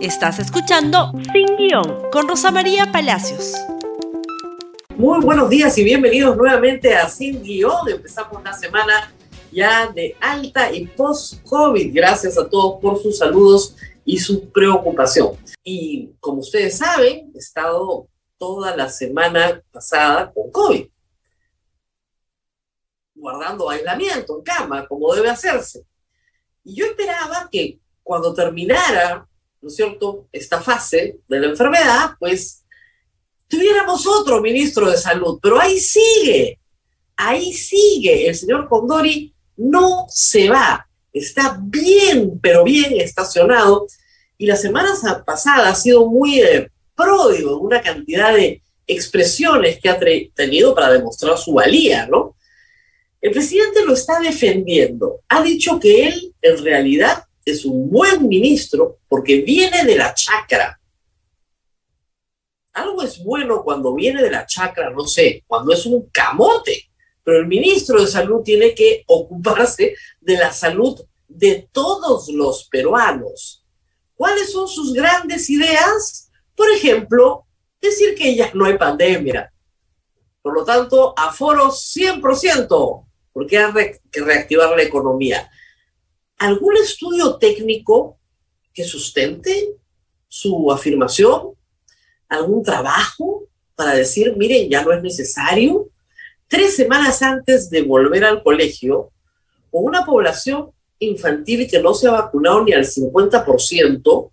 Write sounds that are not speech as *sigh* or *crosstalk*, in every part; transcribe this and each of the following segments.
Estás escuchando Sin Guión con Rosa María Palacios. Muy buenos días y bienvenidos nuevamente a Sin Guión. Empezamos la semana ya de alta y post-COVID. Gracias a todos por sus saludos y su preocupación. Y como ustedes saben, he estado toda la semana pasada con COVID, guardando aislamiento en cama, como debe hacerse. Y yo esperaba que cuando terminara ¿no es cierto?, esta fase de la enfermedad, pues tuviéramos otro ministro de salud, pero ahí sigue, ahí sigue, el señor Condori no se va, está bien, pero bien estacionado, y la semana pasada ha sido muy eh, pródigo una cantidad de expresiones que ha tenido para demostrar su valía, ¿no? El presidente lo está defendiendo, ha dicho que él en realidad es un buen ministro porque viene de la chacra. Algo es bueno cuando viene de la chacra, no sé, cuando es un camote, pero el ministro de salud tiene que *laughs* ocuparse de la salud de todos los peruanos. ¿Cuáles son sus grandes ideas? Por ejemplo, decir que ya no hay pandemia. Por lo tanto, aforo 100%, porque hay que reactivar la economía algún estudio técnico que sustente su afirmación, algún trabajo para decir, miren, ya no es necesario. Tres semanas antes de volver al colegio, con una población infantil que no se ha vacunado ni al 50%,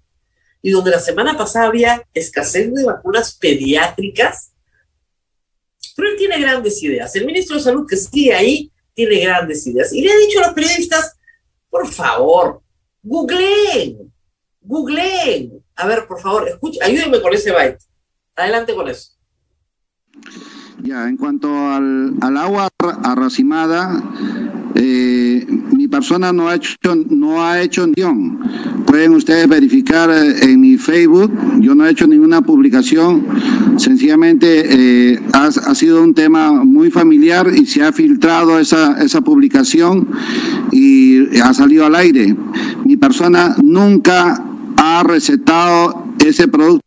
y donde la semana pasada había escasez de vacunas pediátricas, pero él tiene grandes ideas. El ministro de Salud que sigue ahí tiene grandes ideas. Y le ha dicho a los periodistas, por favor, googleen, googleen. A ver, por favor, escuchen, ayúdenme con ese byte. Adelante con eso. Ya, en cuanto al, agua arracimada, eh, persona no ha hecho no ha hecho Pueden ustedes verificar eh, en mi Facebook, yo no he hecho ninguna publicación, sencillamente eh, ha, ha, sido un tema muy familiar y se ha filtrado esa, esa publicación y ha salido al aire. Mi persona nunca ha recetado ese producto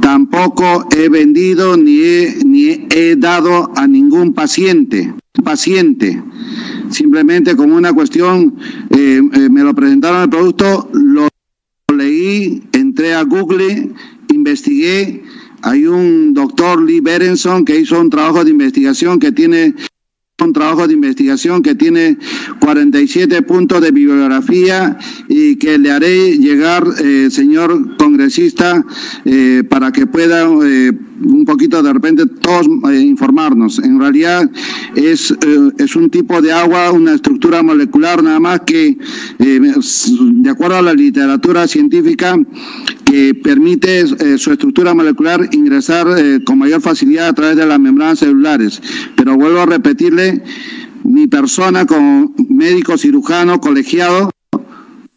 tampoco he vendido ni he, ni he dado a ningún paciente. Paciente. Simplemente como una cuestión, eh, eh, me lo presentaron el producto, lo leí, entré a Google, investigué. Hay un doctor Lee Berenson que hizo un trabajo de investigación que tiene un trabajo de investigación que tiene 47 puntos de bibliografía y que le haré llegar, eh, señor congresista, eh, para que pueda eh, un poquito de repente todos informarnos. En realidad es, es un tipo de agua, una estructura molecular nada más que, de acuerdo a la literatura científica, que permite su estructura molecular ingresar con mayor facilidad a través de las membranas celulares. Pero vuelvo a repetirle mi persona como médico cirujano colegiado,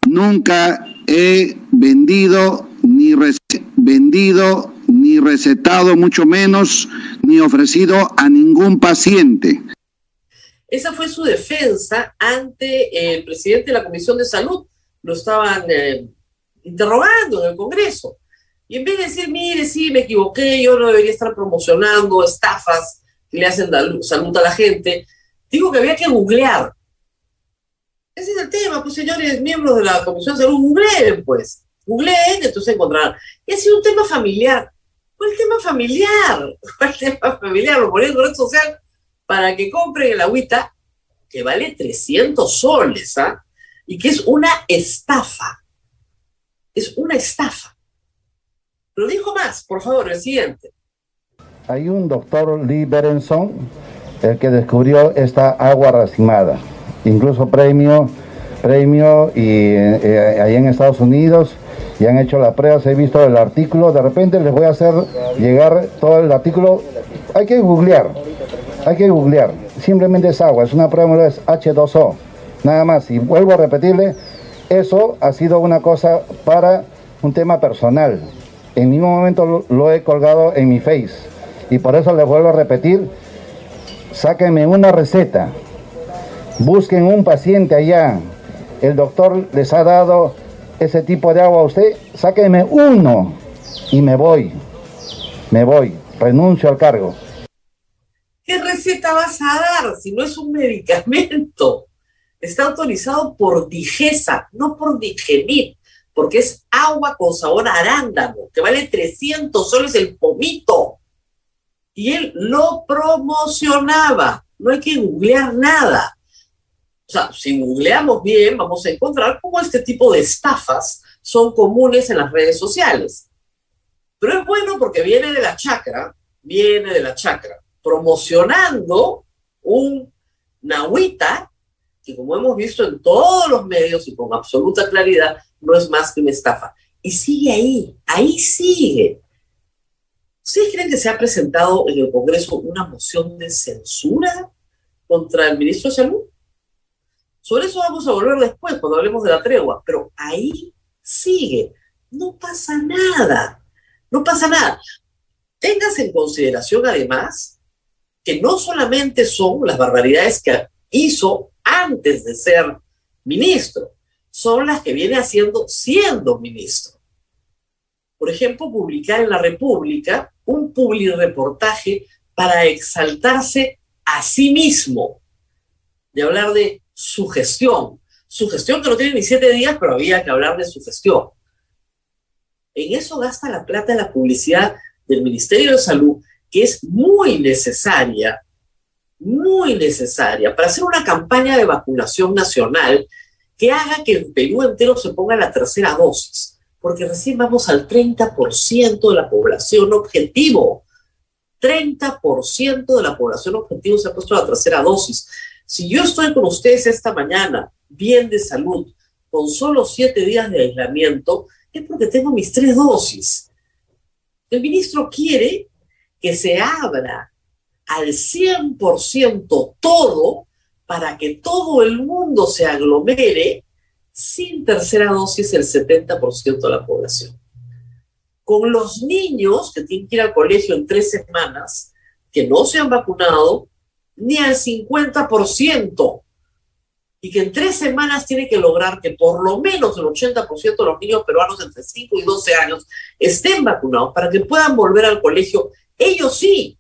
nunca he vendido ni vendido ni recetado, mucho menos, ni ofrecido a ningún paciente. Esa fue su defensa ante el presidente de la Comisión de Salud. Lo estaban eh, interrogando en el Congreso. Y en vez de decir, mire, sí, me equivoqué, yo no debería estar promocionando estafas que le hacen salud a la gente, digo que había que googlear. Ese es el tema, pues señores, miembros de la Comisión de Salud, googleen, pues. Googleen, entonces encontrarán. Y ha sido un tema familiar. ¿Cuál tema familiar? *laughs* ¿Cuál tema familiar? Lo ponen en red social para que compren el agüita que vale 300 soles, ¿ah? Y que es una estafa. Es una estafa. Pero dijo más, por favor, el siguiente. Hay un doctor Lee Berenson el que descubrió esta agua racimada. Incluso premio, premio y eh, ahí en Estados Unidos y han hecho las pruebas, he visto el artículo, de repente les voy a hacer llegar todo el artículo. Hay que googlear, hay que googlear. Simplemente es agua, es una prueba, es H2O, nada más. Y vuelvo a repetirle, eso ha sido una cosa para un tema personal. En ningún momento lo he colgado en mi face. Y por eso les vuelvo a repetir, sáquenme una receta, busquen un paciente allá, el doctor les ha dado ese tipo de agua a usted, sáqueme uno y me voy. Me voy, renuncio al cargo. ¿Qué receta vas a dar si no es un medicamento? Está autorizado por Digesa, no por Digemit, porque es agua con sabor arándano, que vale 300 soles el pomito. Y él lo promocionaba. No hay que googlear nada. O sea, si googleamos bien, vamos a encontrar cómo este tipo de estafas son comunes en las redes sociales. Pero es bueno porque viene de la chacra, viene de la chacra, promocionando un nahuita que como hemos visto en todos los medios y con absoluta claridad, no es más que una estafa. Y sigue ahí, ahí sigue. ¿Ustedes creen que se ha presentado en el Congreso una moción de censura contra el ministro de Salud? Sobre eso vamos a volver después, cuando hablemos de la tregua, pero ahí sigue. No pasa nada, no pasa nada. Tengas en consideración además que no solamente son las barbaridades que hizo antes de ser ministro, son las que viene haciendo siendo ministro. Por ejemplo, publicar en la República un reportaje para exaltarse a sí mismo, de hablar de su gestión, su gestión que no tiene ni siete días, pero había que hablar de su gestión. En eso gasta la plata de la publicidad del Ministerio de Salud, que es muy necesaria muy necesaria para hacer una campaña de vacunación nacional que haga que el Perú entero se ponga la tercera dosis, porque recién vamos al 30% de la población objetivo. 30% de la población objetivo se ha puesto la tercera dosis. Si yo estoy con ustedes esta mañana, bien de salud, con solo siete días de aislamiento, es porque tengo mis tres dosis. El ministro quiere que se abra al 100% todo para que todo el mundo se aglomere sin tercera dosis el 70% de la población. Con los niños que tienen que ir al colegio en tres semanas, que no se han vacunado, ni al 50%, y que en tres semanas tiene que lograr que por lo menos el 80% de los niños peruanos entre 5 y 12 años estén vacunados para que puedan volver al colegio, ellos sí,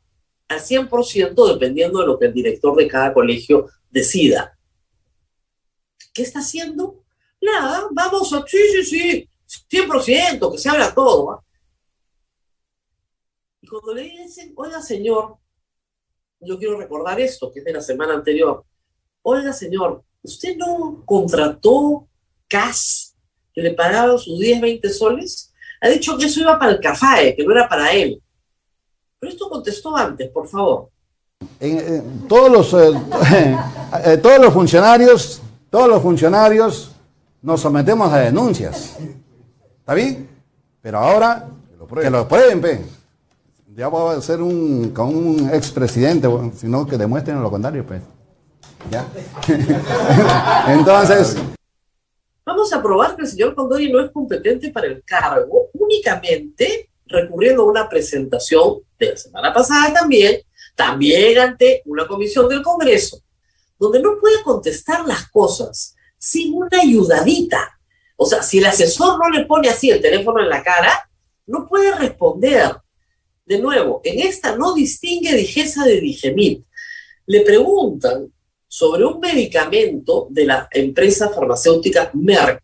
al 100% dependiendo de lo que el director de cada colegio decida. ¿Qué está haciendo? Nada, vamos a, sí, sí, sí, 100%, que se habla todo. Y cuando le dicen, oiga señor, yo quiero recordar esto, que es de la semana anterior, oiga señor, ¿usted no contrató CAS que le pagaba sus 10, 20 soles? Ha dicho que eso iba para el CAFAE, que no era para él. Pero esto contestó antes, por favor. todos, los, eh, *laughs* eh, todos los funcionarios, todos los funcionarios nos sometemos a denuncias. ¿Está bien? Pero ahora que lo prueben, pe. Ya voy a ser un, con un expresidente, sino que demuestren lo contrario, pues. ¿Ya? *laughs* Entonces... Vamos a probar que el señor Condori no es competente para el cargo únicamente recurriendo a una presentación de la semana pasada también, también ante una comisión del Congreso, donde no puede contestar las cosas sin una ayudadita. O sea, si el asesor no le pone así el teléfono en la cara, no puede responder. De nuevo, en esta no distingue Digesa de Digemit. Le preguntan sobre un medicamento de la empresa farmacéutica Merck,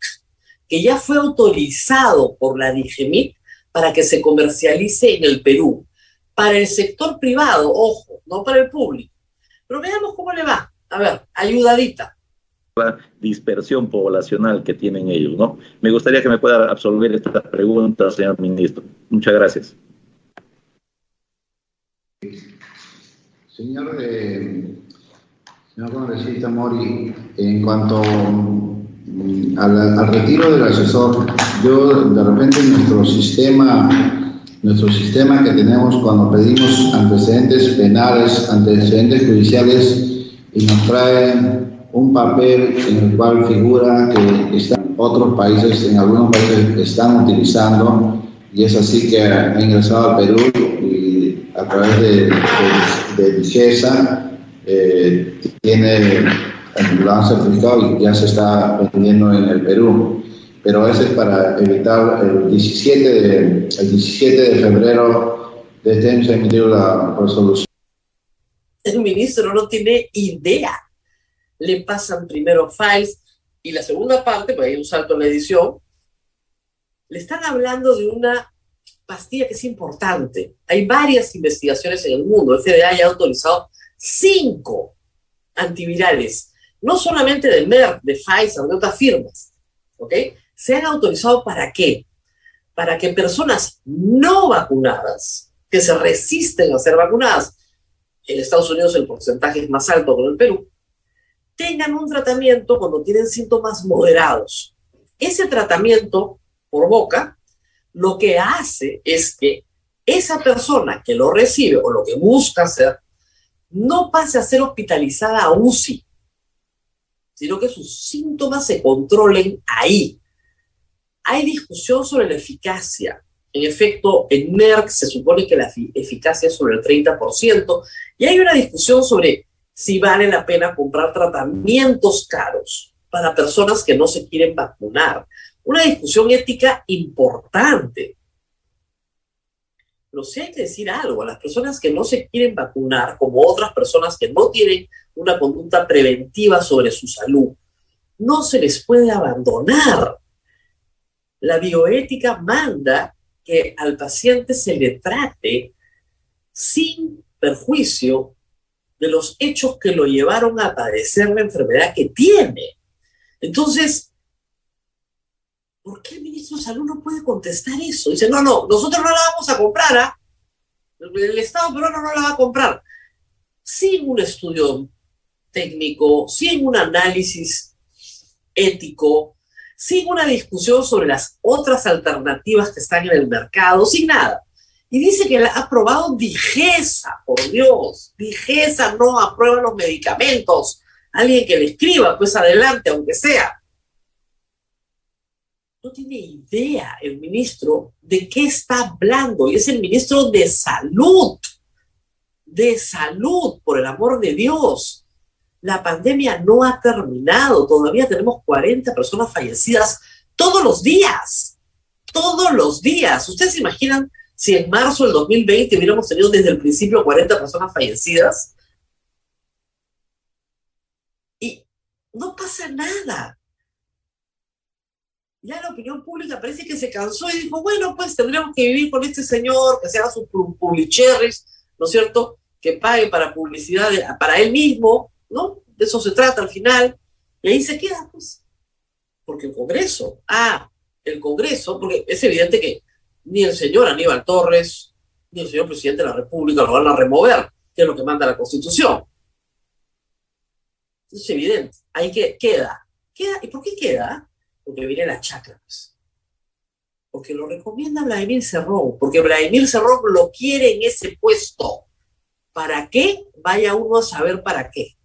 que ya fue autorizado por la Digemit para que se comercialice en el Perú. Para el sector privado, ojo, no para el público. Pero veamos cómo le va. A ver, ayudadita. La dispersión poblacional que tienen ellos, ¿no? Me gustaría que me pueda absolver estas preguntas, señor ministro. Muchas gracias. Señor, eh, señor congresista Mori, en cuanto al, retiro del asesor, yo de repente nuestro sistema, nuestro sistema que tenemos cuando pedimos antecedentes penales, antecedentes judiciales, y nos traen un papel en el cual figura que están otros países, en algunos países están utilizando, y es así que ha ingresado al Perú y a través de, de, de eh, tiene lo han certificado y ya se está vendiendo en el Perú. pero ese es para evitar el 17 de, el 17 de febrero de este año se emitió la resolución. El ministro no tiene idea. Le pasan primero files y la segunda parte, pues hay un salto en la edición, le están hablando de una pastilla que es importante. Hay varias investigaciones en el mundo. El FDA ya ha autorizado cinco antivirales, no solamente de Merck, de Pfizer, de otras firmas. ¿Ok? Se han autorizado para qué? Para que personas no vacunadas, que se resisten a ser vacunadas, en Estados Unidos el porcentaje es más alto que en el Perú, tengan un tratamiento cuando tienen síntomas moderados. Ese tratamiento por boca lo que hace es que esa persona que lo recibe o lo que busca hacer no pase a ser hospitalizada a UCI, sino que sus síntomas se controlen ahí. Hay discusión sobre la eficacia. En efecto, en Merck se supone que la eficacia es sobre el 30%, y hay una discusión sobre si vale la pena comprar tratamientos caros para personas que no se quieren vacunar. Una discusión ética importante. Pero sí hay que decir algo, a las personas que no se quieren vacunar, como otras personas que no tienen una conducta preventiva sobre su salud, no se les puede abandonar. La bioética manda que al paciente se le trate sin perjuicio de los hechos que lo llevaron a padecer la enfermedad que tiene. Entonces, ¿por qué el ministro de Salud no puede contestar eso? Dice, no, no, nosotros no la vamos a comprar, ¿ah? el Estado peruano no la va a comprar. Sin un estudio técnico, sin un análisis ético, sin una discusión sobre las otras alternativas que están en el mercado, sin nada. Y dice que ha aprobado Digesa, por Dios. Digesa no aprueba los medicamentos. Alguien que le escriba, pues adelante, aunque sea. No tiene idea el ministro de qué está hablando. Y es el ministro de salud. De salud, por el amor de Dios. La pandemia no ha terminado. Todavía tenemos 40 personas fallecidas todos los días. Todos los días. ¿Ustedes se imaginan si en marzo del 2020 hubiéramos tenido desde el principio 40 personas fallecidas y no pasa nada. Ya la opinión pública parece que se cansó y dijo, bueno, pues tendríamos que vivir con este señor, que se haga sus publicherries, ¿no es cierto? Que pague para publicidad para él mismo, ¿no? De eso se trata al final. Y ahí se queda, pues. Porque el Congreso, ah, el Congreso, porque es evidente que ni el señor Aníbal Torres, ni el señor presidente de la República lo van a remover, que es lo que manda la Constitución. Es evidente, ahí que queda. queda. ¿Y por qué queda? Porque viene la chacra. Pues. Porque lo recomienda Vladimir Cerrón, porque Vladimir Cerrón lo quiere en ese puesto. ¿Para qué? Vaya uno a saber para qué.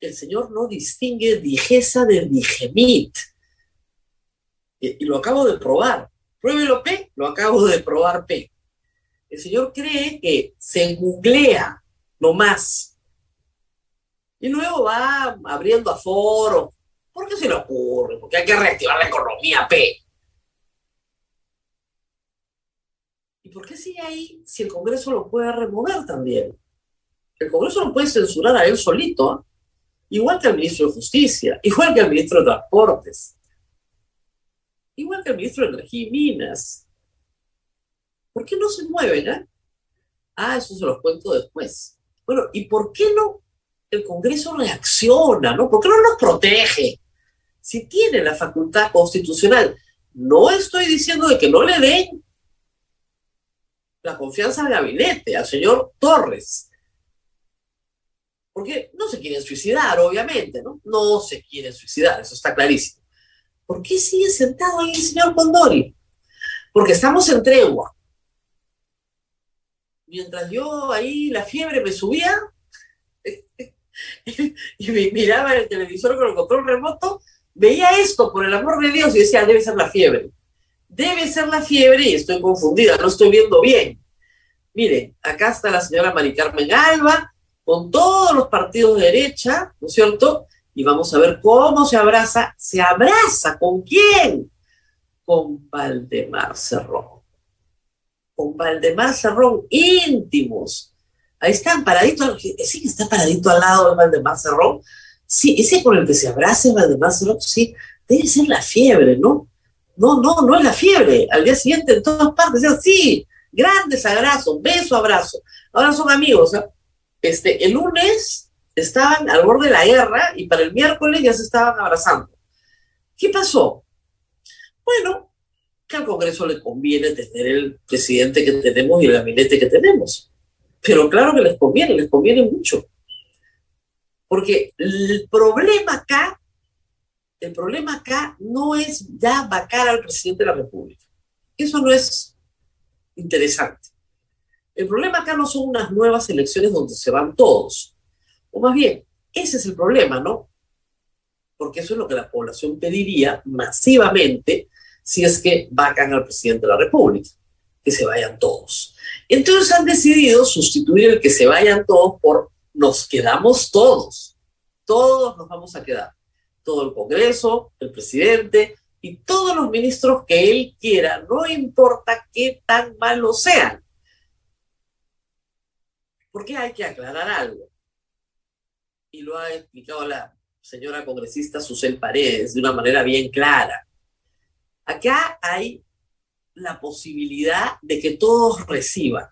El señor no distingue digesa de digemit. Y, y lo acabo de probar. Pruébelo P, lo acabo de probar P. El señor cree que se googlea más y luego va abriendo aforo. ¿Por qué se le ocurre? Porque hay que reactivar la economía P. ¿Y por qué sigue ahí si el Congreso lo puede remover también? El Congreso lo puede censurar a él solito, igual que al ministro de Justicia, igual que al ministro de Transportes igual que el ministro de Energía y Minas. ¿Por qué no se mueven? Eh? Ah, eso se los cuento después. Bueno, ¿y por qué no el Congreso reacciona? ¿no? ¿Por qué no nos protege? Si tiene la facultad constitucional, no estoy diciendo de que no le den la confianza al gabinete, al señor Torres. Porque no se quieren suicidar, obviamente, ¿no? No se quieren suicidar, eso está clarísimo. ¿Por qué sigue sentado ahí el señor Condori? Porque estamos en tregua. Mientras yo ahí la fiebre me subía *laughs* y miraba el televisor con el control remoto, veía esto, por el amor de Dios, y decía, debe ser la fiebre. Debe ser la fiebre y estoy confundida, no estoy viendo bien. Miren, acá está la señora Mari Carmen Alba, con todos los partidos de derecha, ¿no es cierto? y vamos a ver cómo se abraza. ¿Se abraza con quién? Con Valdemar Cerrón. Con Valdemar Cerrón, íntimos. Ahí están paraditos, sí que está paradito al lado de Valdemar. Sí, ese con el que se abraza Valdemar Cerrón, sí, debe ser la fiebre, ¿no? No, no, no es la fiebre. Al día siguiente en todas partes, sí, grandes abrazos, beso, abrazo. Ahora son amigos. ¿eh? Este, el lunes estaban al borde de la guerra y para el miércoles ya se estaban abrazando. ¿Qué pasó? Bueno, que al Congreso le conviene tener el presidente que tenemos y el gabinete que tenemos. Pero claro que les conviene, les conviene mucho. Porque el problema acá, el problema acá no es ya vacar al presidente de la República. Eso no es interesante. El problema acá no son unas nuevas elecciones donde se van todos. O más bien, ese es el problema, ¿no? Porque eso es lo que la población pediría masivamente si es que vacan al presidente de la República, que se vayan todos. Entonces han decidido sustituir el que se vayan todos por nos quedamos todos. Todos nos vamos a quedar. Todo el Congreso, el presidente y todos los ministros que él quiera, no importa qué tan malos sean. Porque hay que aclarar algo y lo ha explicado la señora congresista Susel Paredes de una manera bien clara. Acá hay la posibilidad de que todos reciban,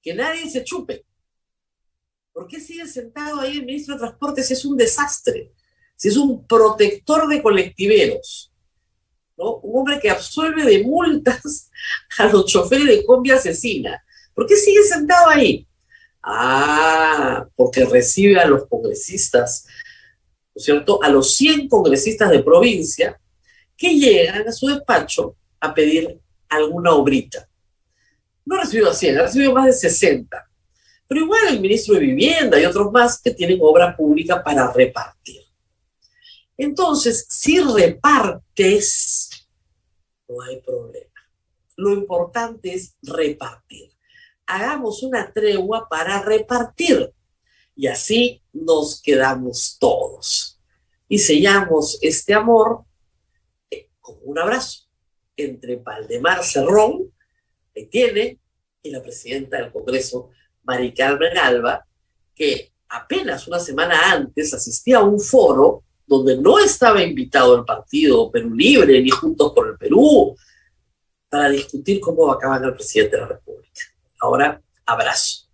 que nadie se chupe. ¿Por qué sigue sentado ahí el ministro de Transporte si es un desastre? Si es un protector de colectiveros, ¿no? Un hombre que absuelve de multas *laughs* a los choferes de combi asesina. ¿Por qué sigue sentado ahí? Ah, porque recibe a los congresistas, ¿no es cierto? A los 100 congresistas de provincia que llegan a su despacho a pedir alguna obrita. No a 100, ha recibido más de 60. Pero igual el ministro de Vivienda y otros más que tienen obra pública para repartir. Entonces, si repartes, no hay problema. Lo importante es repartir hagamos una tregua para repartir. Y así nos quedamos todos. Y sellamos este amor con un abrazo entre Valdemar Cerrón, que tiene, y la presidenta del Congreso, Mari Carmen Alba, que apenas una semana antes asistía a un foro donde no estaba invitado el partido Perú Libre ni Juntos por el Perú para discutir cómo va a acabar el presidente de la República. Ahora, abrazo.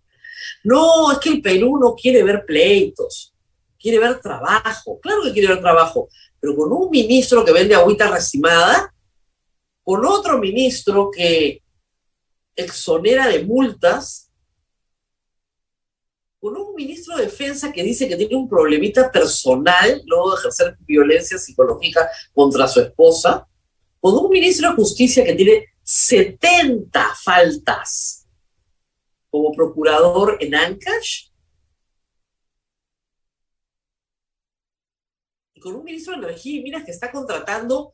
No, es que el Perú no quiere ver pleitos, quiere ver trabajo. Claro que quiere ver trabajo, pero con un ministro que vende agüita recimada, con otro ministro que exonera de multas, con un ministro de defensa que dice que tiene un problemita personal luego de ejercer violencia psicológica contra su esposa, con un ministro de justicia que tiene 70 faltas como procurador en Ancash. Con un ministro de Energía y Minas que está contratando,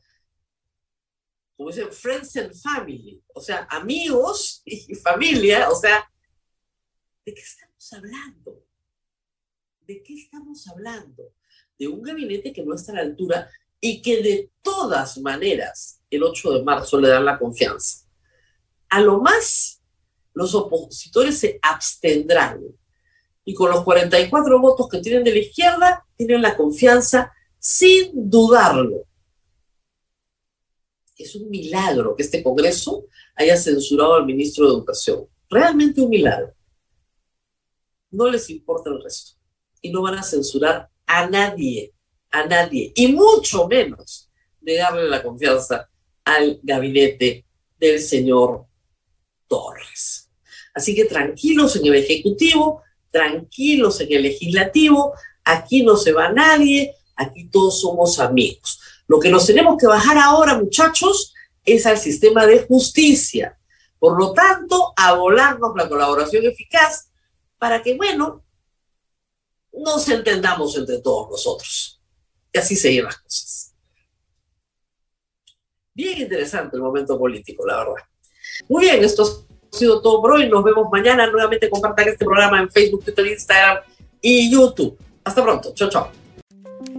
como dicen, friends and family, o sea, amigos y familia, o sea, ¿de qué estamos hablando? ¿De qué estamos hablando? De un gabinete que no está a la altura y que de todas maneras el 8 de marzo le dan la confianza. A lo más los opositores se abstendrán. Y con los 44 votos que tienen de la izquierda, tienen la confianza sin dudarlo. Es un milagro que este Congreso haya censurado al ministro de Educación. Realmente un milagro. No les importa el resto. Y no van a censurar a nadie, a nadie. Y mucho menos negarle la confianza al gabinete del señor Torres. Así que tranquilos en el Ejecutivo, tranquilos en el Legislativo, aquí no se va nadie, aquí todos somos amigos. Lo que nos tenemos que bajar ahora, muchachos, es al sistema de justicia. Por lo tanto, a volarnos la colaboración eficaz para que, bueno, nos entendamos entre todos nosotros. Y así se las cosas. Bien interesante el momento político, la verdad. Muy bien, estos sido todo por hoy. Nos vemos mañana. Nuevamente compartan este programa en Facebook, Twitter, Instagram y YouTube. Hasta pronto. Chao, chao.